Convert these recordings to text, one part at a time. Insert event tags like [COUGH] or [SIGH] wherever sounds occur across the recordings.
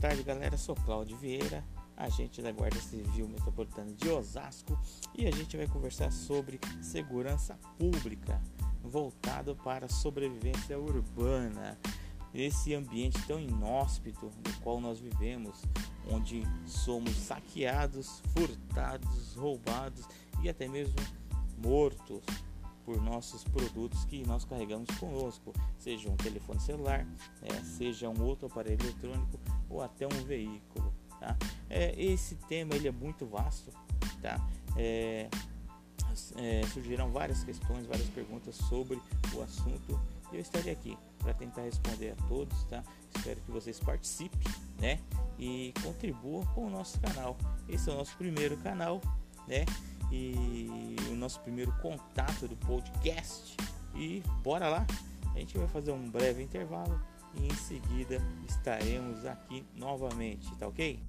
tarde, galera. Sou Cláudio Vieira, agente da Guarda Civil Metropolitana de Osasco, e a gente vai conversar sobre segurança pública, voltado para a sobrevivência urbana. Esse ambiente tão inóspito no qual nós vivemos, onde somos saqueados, furtados, roubados e até mesmo mortos por nossos produtos que nós carregamos conosco, seja um telefone celular, é, seja um outro aparelho eletrônico ou até um veículo. Tá? É, esse tema ele é muito vasto, tá? É, é, surgiram várias questões, várias perguntas sobre o assunto e eu estarei aqui para tentar responder a todos, tá? Espero que vocês participem, né? E contribuam com o nosso canal. Esse é o nosso primeiro canal, né? e o nosso primeiro contato do podcast. E bora lá! A gente vai fazer um breve intervalo e em seguida estaremos aqui novamente, tá ok?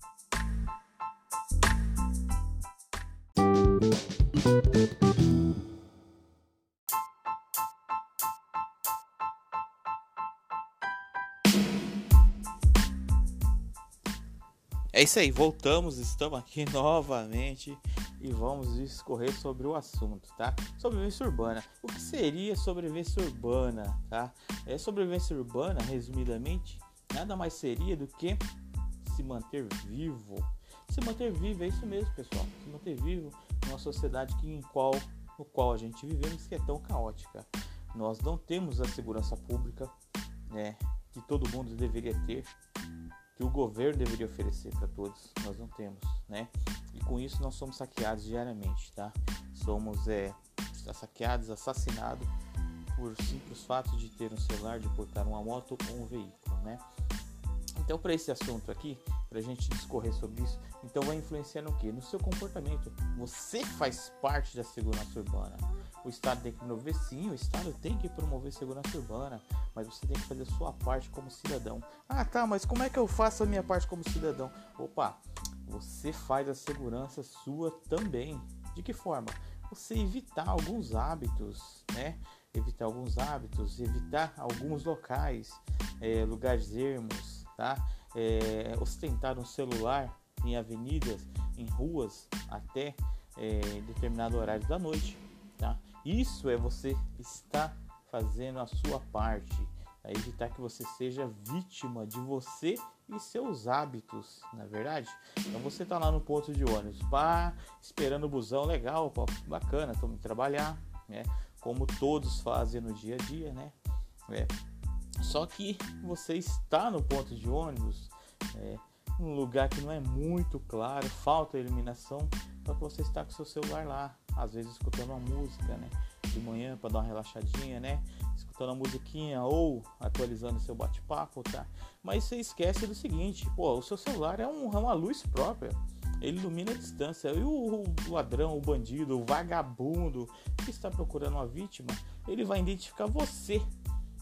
É isso aí, voltamos, estamos aqui [LAUGHS] novamente e vamos discorrer sobre o assunto, tá? Sobrevivência urbana. O que seria sobrevivência urbana, tá? É sobrevivência urbana, resumidamente, nada mais seria do que se manter vivo. Se manter vivo é isso mesmo, pessoal. Se manter vivo numa sociedade que, em qual, no qual a gente vivemos que é tão caótica. Nós não temos a segurança pública, né, que todo mundo deveria ter que o governo deveria oferecer para todos, nós não temos, né? E com isso nós somos saqueados diariamente, tá? Somos é, saqueados, assassinados por simples fato de ter um celular, de portar uma moto ou um veículo, né? Então, para esse assunto aqui, para a gente discorrer sobre isso, então vai influenciar no que? No seu comportamento. Você faz parte da segurança urbana. O Estado tem que promover sim, o Estado tem que promover segurança urbana, mas você tem que fazer a sua parte como cidadão. Ah, tá, mas como é que eu faço a minha parte como cidadão? Opa, você faz a segurança sua também. De que forma? Você evitar alguns hábitos, né? Evitar alguns hábitos, evitar alguns locais, é, lugares ermos, tá? É, ostentar um celular em avenidas, em ruas, até é, determinado horário da noite? Isso é você estar fazendo a sua parte, é evitar que você seja vítima de você e seus hábitos, na é verdade. Então você tá lá no ponto de ônibus, pá, esperando o busão, legal, pô, bacana, tô me trabalhar, né? Como todos fazem no dia a dia, né? É. Só que você está no ponto de ônibus, é, num lugar que não é muito claro, falta iluminação, só que você está com seu celular lá, às vezes escutando uma música, né? De manhã para dar uma relaxadinha, né? Escutando uma musiquinha ou atualizando seu bate-papo, tá? Mas você esquece do seguinte, pô, o seu celular é, um, é uma luz própria. Ele ilumina a distância. E o, o ladrão, o bandido, o vagabundo que está procurando uma vítima, ele vai identificar você.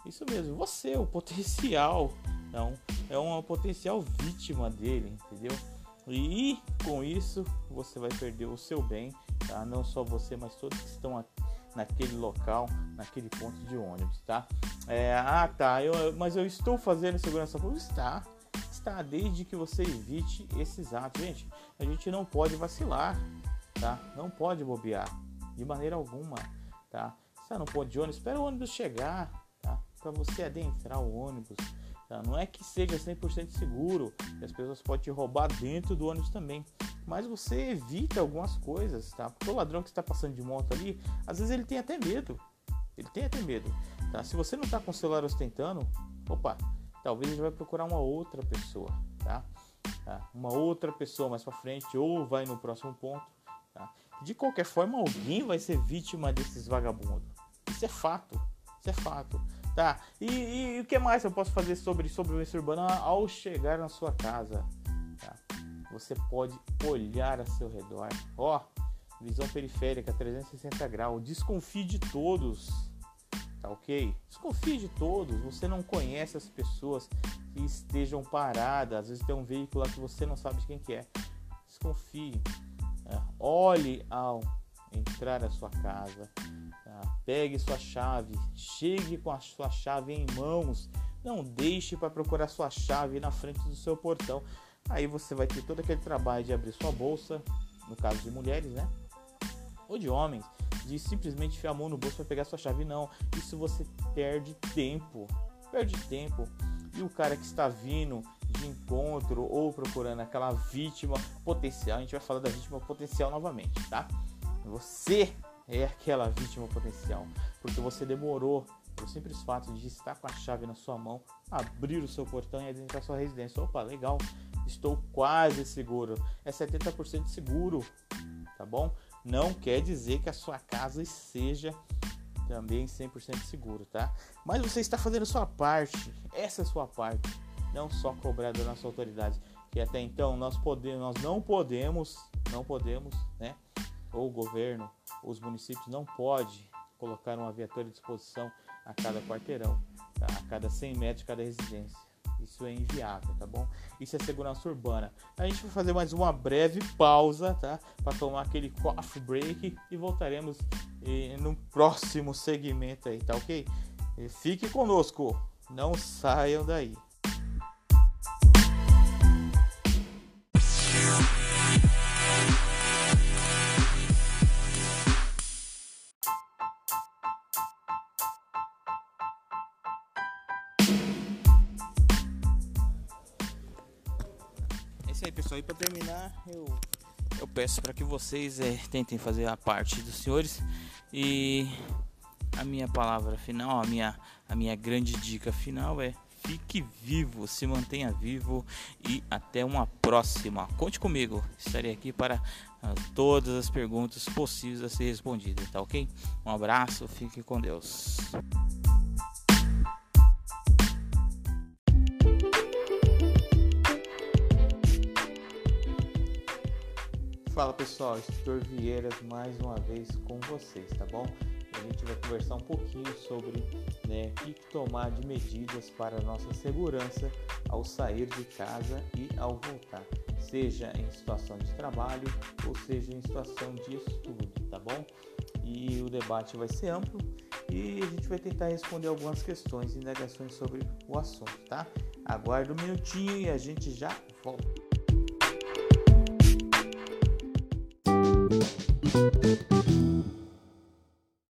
Isso mesmo, você, o potencial. Então, é uma potencial vítima dele, entendeu? E com isso você vai perder o seu bem, tá? Não só você, mas todos que estão naquele local, naquele ponto de ônibus, tá? É, ah, tá. Eu, mas eu estou fazendo segurança pública? Está. Está desde que você evite esses atos. Gente, a gente não pode vacilar, tá? Não pode bobear de maneira alguma, tá? Você no ponto de ônibus, espera o ônibus chegar, tá? Para você adentrar o ônibus Tá? Não é que seja 100% seguro, as pessoas podem te roubar dentro do ônibus também, mas você evita algumas coisas, tá? Porque o ladrão que está passando de moto ali, às vezes ele tem até medo, ele tem até medo, tá? Se você não está com o celular ostentando, opa, talvez ele vai procurar uma outra pessoa, tá? tá? Uma outra pessoa mais para frente ou vai no próximo ponto, tá? De qualquer forma, alguém vai ser vítima desses vagabundos. Isso é fato, isso é fato. Tá. E, e, e, o que mais eu posso fazer sobre sobrevivência urbana ao chegar na sua casa? Você pode olhar a seu redor. Ó, visão periférica 360 graus. Desconfie de todos. Tá ok? Desconfie de todos. Você não conhece as pessoas que estejam paradas. Às vezes tem um veículo lá que você não sabe de quem que é. Desconfie. É. Olhe ao entrar na sua casa. Tá? Pegue sua chave, chegue com a sua chave em mãos. Não deixe para procurar sua chave na frente do seu portão. Aí você vai ter todo aquele trabalho de abrir sua bolsa, no caso de mulheres, né? Ou de homens, de simplesmente enfiar a mão no bolso para pegar sua chave. Não, isso você perde tempo. Perde tempo. E o cara que está vindo de encontro ou procurando aquela vítima potencial, a gente vai falar da vítima potencial novamente, tá? Você é aquela vítima potencial, porque você demorou pelo simples fato de estar com a chave na sua mão, abrir o seu portão e adentrar sua residência. Opa, legal, estou quase seguro. É 70% seguro, tá bom? Não quer dizer que a sua casa seja também 100% seguro, tá? Mas você está fazendo sua parte, essa é a sua parte, não só cobrar da nossa autoridade, que até então nós podemos, nós não podemos, não podemos, né? Ou o governo, os municípios não pode colocar uma viatura à disposição a cada quarteirão, tá? a cada 100 metros de cada residência. Isso é inviável, tá bom? Isso é segurança urbana. A gente vai fazer mais uma breve pausa, tá? Para tomar aquele coffee break e voltaremos eh, no próximo segmento aí, tá ok? E fique conosco, não saiam daí. Aí, pessoal. E para terminar, eu, eu peço para que vocês é, tentem fazer a parte dos senhores. E a minha palavra final, a minha, a minha grande dica final é fique vivo, se mantenha vivo e até uma próxima. Conte comigo, estarei aqui para uh, todas as perguntas possíveis a ser respondidas, tá ok? Um abraço, fique com Deus. Fala pessoal, Instrutor Vieiras mais uma vez com vocês, tá bom? A gente vai conversar um pouquinho sobre né, o que tomar de medidas para a nossa segurança ao sair de casa e ao voltar, seja em situação de trabalho ou seja em situação de estudo, tá bom? E o debate vai ser amplo e a gente vai tentar responder algumas questões e indagações sobre o assunto, tá? Aguarde um minutinho e a gente já volta. Thank you.